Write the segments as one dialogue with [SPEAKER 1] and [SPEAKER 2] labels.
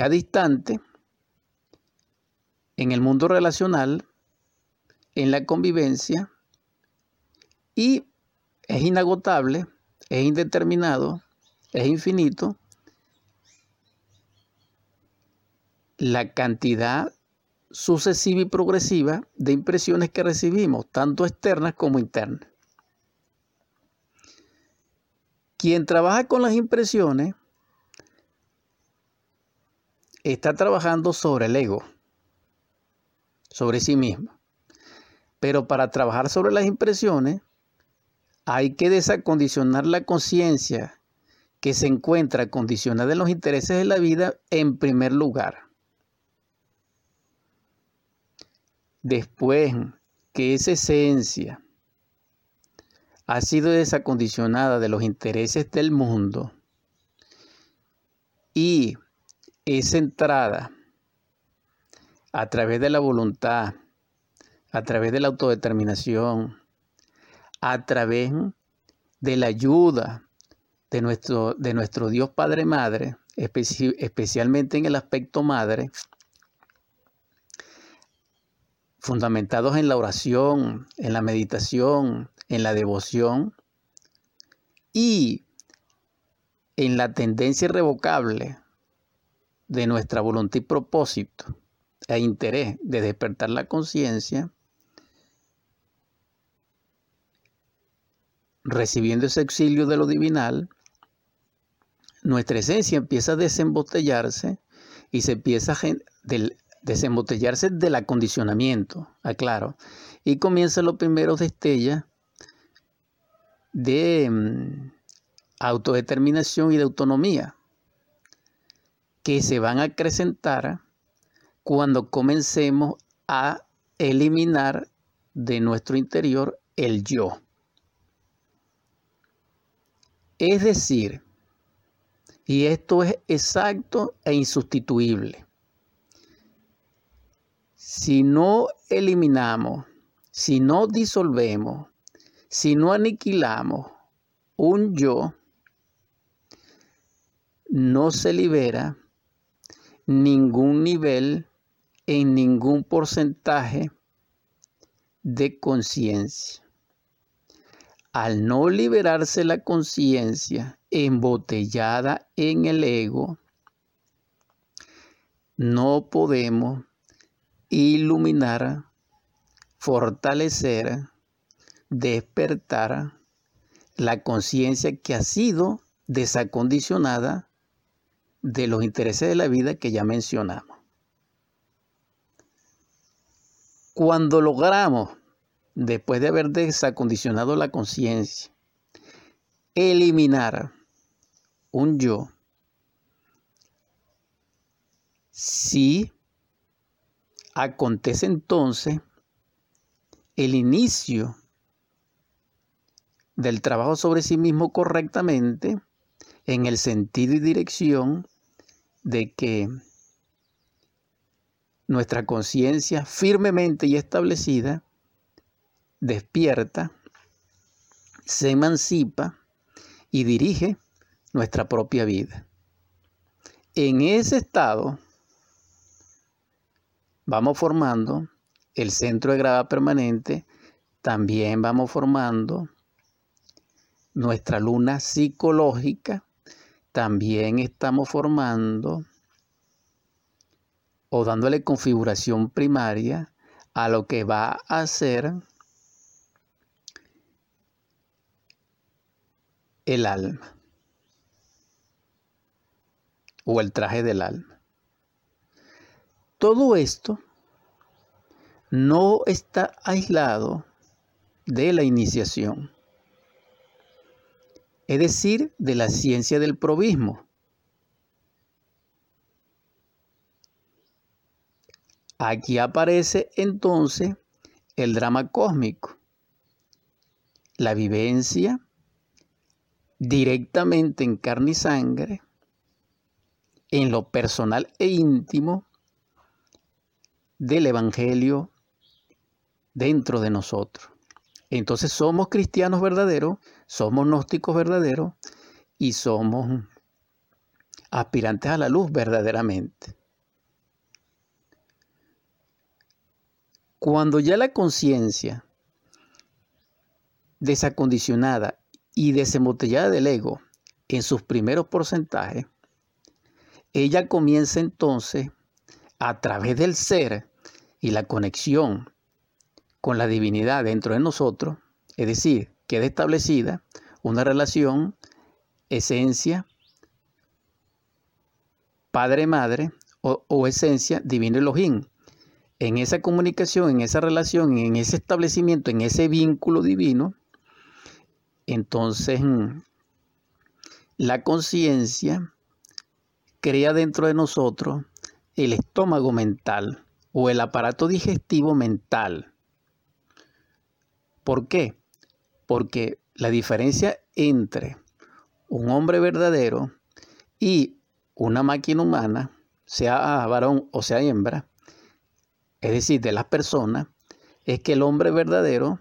[SPEAKER 1] cada instante, en el mundo relacional, en la convivencia, y es inagotable, es indeterminado, es infinito la cantidad sucesiva y progresiva de impresiones que recibimos, tanto externas como internas. Quien trabaja con las impresiones está trabajando sobre el ego, sobre sí mismo. Pero para trabajar sobre las impresiones hay que desacondicionar la conciencia que se encuentra condicionada en los intereses de la vida en primer lugar. Después que esa esencia ha sido desacondicionada de los intereses del mundo y es entrada a través de la voluntad, a través de la autodeterminación, a través de la ayuda de nuestro, de nuestro Dios Padre Madre, especialmente en el aspecto madre, fundamentados en la oración, en la meditación, en la devoción y en la tendencia irrevocable de nuestra voluntad y propósito e interés de despertar la conciencia, recibiendo ese auxilio de lo divinal, nuestra esencia empieza a desembotellarse y se empieza a desembotellarse del acondicionamiento, aclaro, y comienza los primeros destellos de mm, autodeterminación y de autonomía que se van a acrecentar cuando comencemos a eliminar de nuestro interior el yo. Es decir, y esto es exacto e insustituible, si no eliminamos, si no disolvemos, si no aniquilamos un yo, no se libera ningún nivel en ningún porcentaje de conciencia. Al no liberarse la conciencia embotellada en el ego, no podemos iluminar, fortalecer, despertar la conciencia que ha sido desacondicionada de los intereses de la vida que ya mencionamos. Cuando logramos, después de haber desacondicionado la conciencia, eliminar un yo, sí Acontece entonces el inicio del trabajo sobre sí mismo correctamente en el sentido y dirección de que nuestra conciencia firmemente y establecida despierta, se emancipa y dirige nuestra propia vida. En ese estado vamos formando el centro de grava permanente, también vamos formando nuestra luna psicológica, también estamos formando o dándole configuración primaria a lo que va a ser el alma o el traje del alma. Todo esto no está aislado de la iniciación, es decir, de la ciencia del probismo. Aquí aparece entonces el drama cósmico, la vivencia directamente en carne y sangre, en lo personal e íntimo del Evangelio dentro de nosotros. Entonces somos cristianos verdaderos, somos gnósticos verdaderos y somos aspirantes a la luz verdaderamente. Cuando ya la conciencia desacondicionada y desembotellada del ego en sus primeros porcentajes, ella comienza entonces a través del ser y la conexión con la divinidad dentro de nosotros, es decir, queda establecida una relación esencia padre-madre o, esencia divino Elohim. En esa comunicación, en esa relación, en ese establecimiento, en ese vínculo divino, entonces la conciencia crea dentro de nosotros el estómago mental o el aparato digestivo mental. ¿Por qué? Porque la diferencia entre un hombre verdadero y una máquina humana, sea varón o sea hembra, es decir, de las personas, es que el hombre verdadero,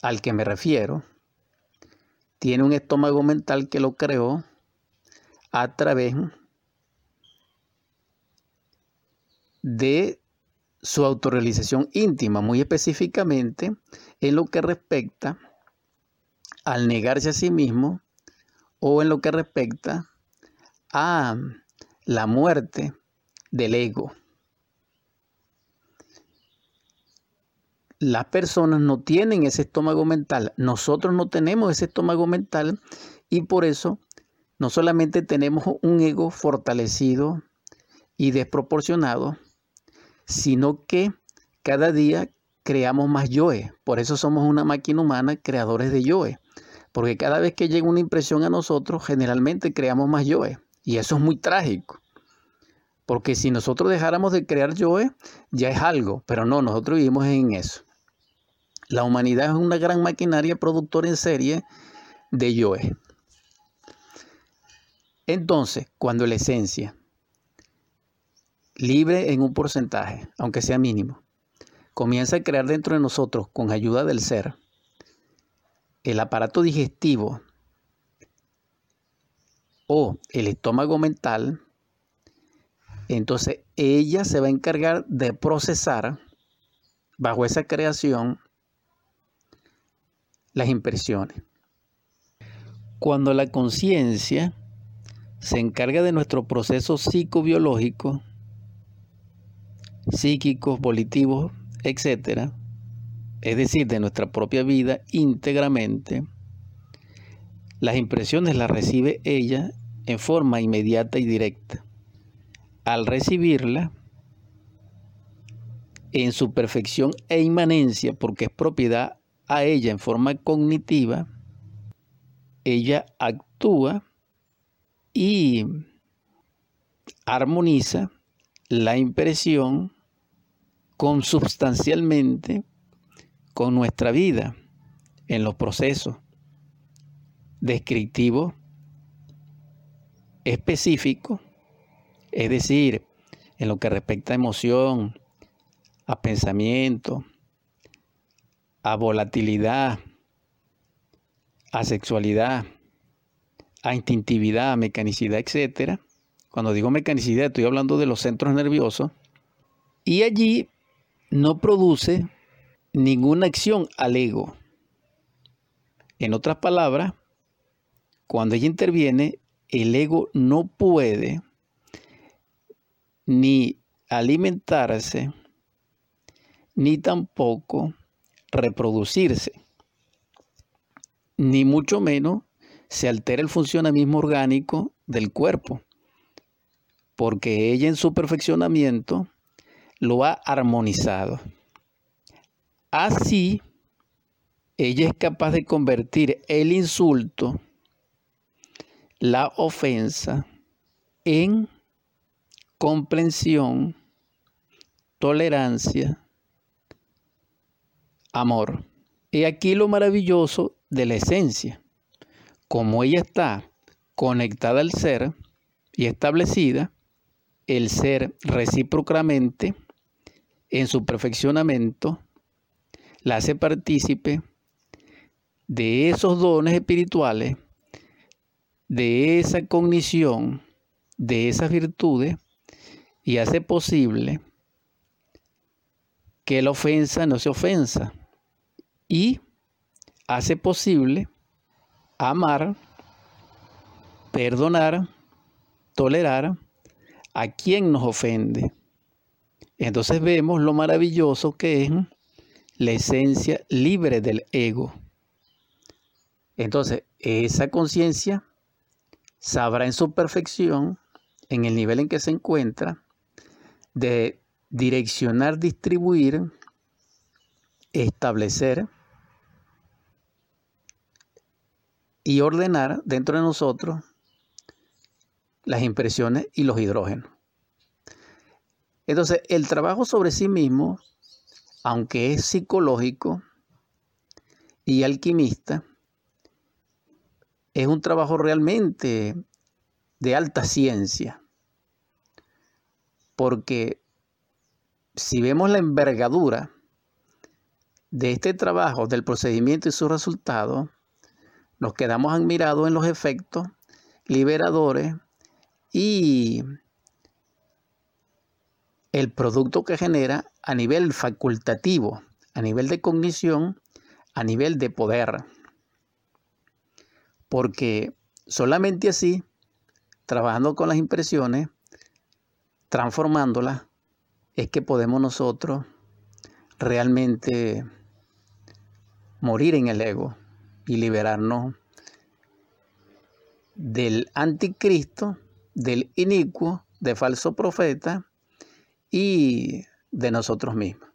[SPEAKER 1] al que me refiero, tiene un estómago mental que lo creó a través de su autorrealización íntima, muy específicamente en lo que respecta al negarse a sí mismo o en lo que respecta a la muerte del ego. Las personas no tienen ese estómago mental, nosotros no tenemos ese estómago mental y por eso no solamente tenemos un ego fortalecido y desproporcionado, sino que cada día creamos más yoe. Por eso somos una máquina humana creadores de yoe. Porque cada vez que llega una impresión a nosotros, generalmente creamos más yoe. Y eso es muy trágico. Porque si nosotros dejáramos de crear yoe, ya es algo. Pero no, nosotros vivimos en eso. La humanidad es una gran maquinaria productora en serie de yoe. Entonces, cuando la esencia, libre en un porcentaje, aunque sea mínimo, comienza a crear dentro de nosotros, con ayuda del ser, el aparato digestivo o el estómago mental, entonces ella se va a encargar de procesar bajo esa creación las impresiones. Cuando la conciencia se encarga de nuestro proceso psicobiológico, psíquicos, volitivos, etc., es decir, de nuestra propia vida íntegramente, las impresiones las recibe ella en forma inmediata y directa. Al recibirla, en su perfección e inmanencia, porque es propiedad a ella en forma cognitiva, ella actúa y armoniza la impresión consubstancialmente con nuestra vida en los procesos descriptivos específicos, es decir, en lo que respecta a emoción, a pensamiento, a volatilidad, a sexualidad, a instintividad, a mecanicidad, etc. Cuando digo mecanicidad estoy hablando de los centros nerviosos. Y allí no produce ninguna acción al ego. En otras palabras, cuando ella interviene, el ego no puede ni alimentarse, ni tampoco reproducirse, ni mucho menos se altera el funcionamiento orgánico del cuerpo, porque ella en su perfeccionamiento lo ha armonizado. Así, ella es capaz de convertir el insulto, la ofensa, en comprensión, tolerancia, amor. Y aquí lo maravilloso de la esencia. Como ella está conectada al ser y establecida, el ser recíprocamente en su perfeccionamiento la hace partícipe de esos dones espirituales de esa cognición, de esas virtudes, y hace posible que la ofensa no se ofensa. Y hace posible amar, perdonar, tolerar a quien nos ofende. Entonces vemos lo maravilloso que es la esencia libre del ego. Entonces, esa conciencia sabrá en su perfección, en el nivel en que se encuentra, de direccionar, distribuir, establecer y ordenar dentro de nosotros las impresiones y los hidrógenos. Entonces, el trabajo sobre sí mismo, aunque es psicológico y alquimista, es un trabajo realmente de alta ciencia, porque si vemos la envergadura de este trabajo, del procedimiento y sus resultados, nos quedamos admirados en los efectos liberadores y el producto que genera a nivel facultativo, a nivel de cognición, a nivel de poder. Porque solamente así, trabajando con las impresiones, transformándolas, es que podemos nosotros realmente morir en el ego y liberarnos del anticristo, del inicuo, de falso profeta y de nosotros mismos.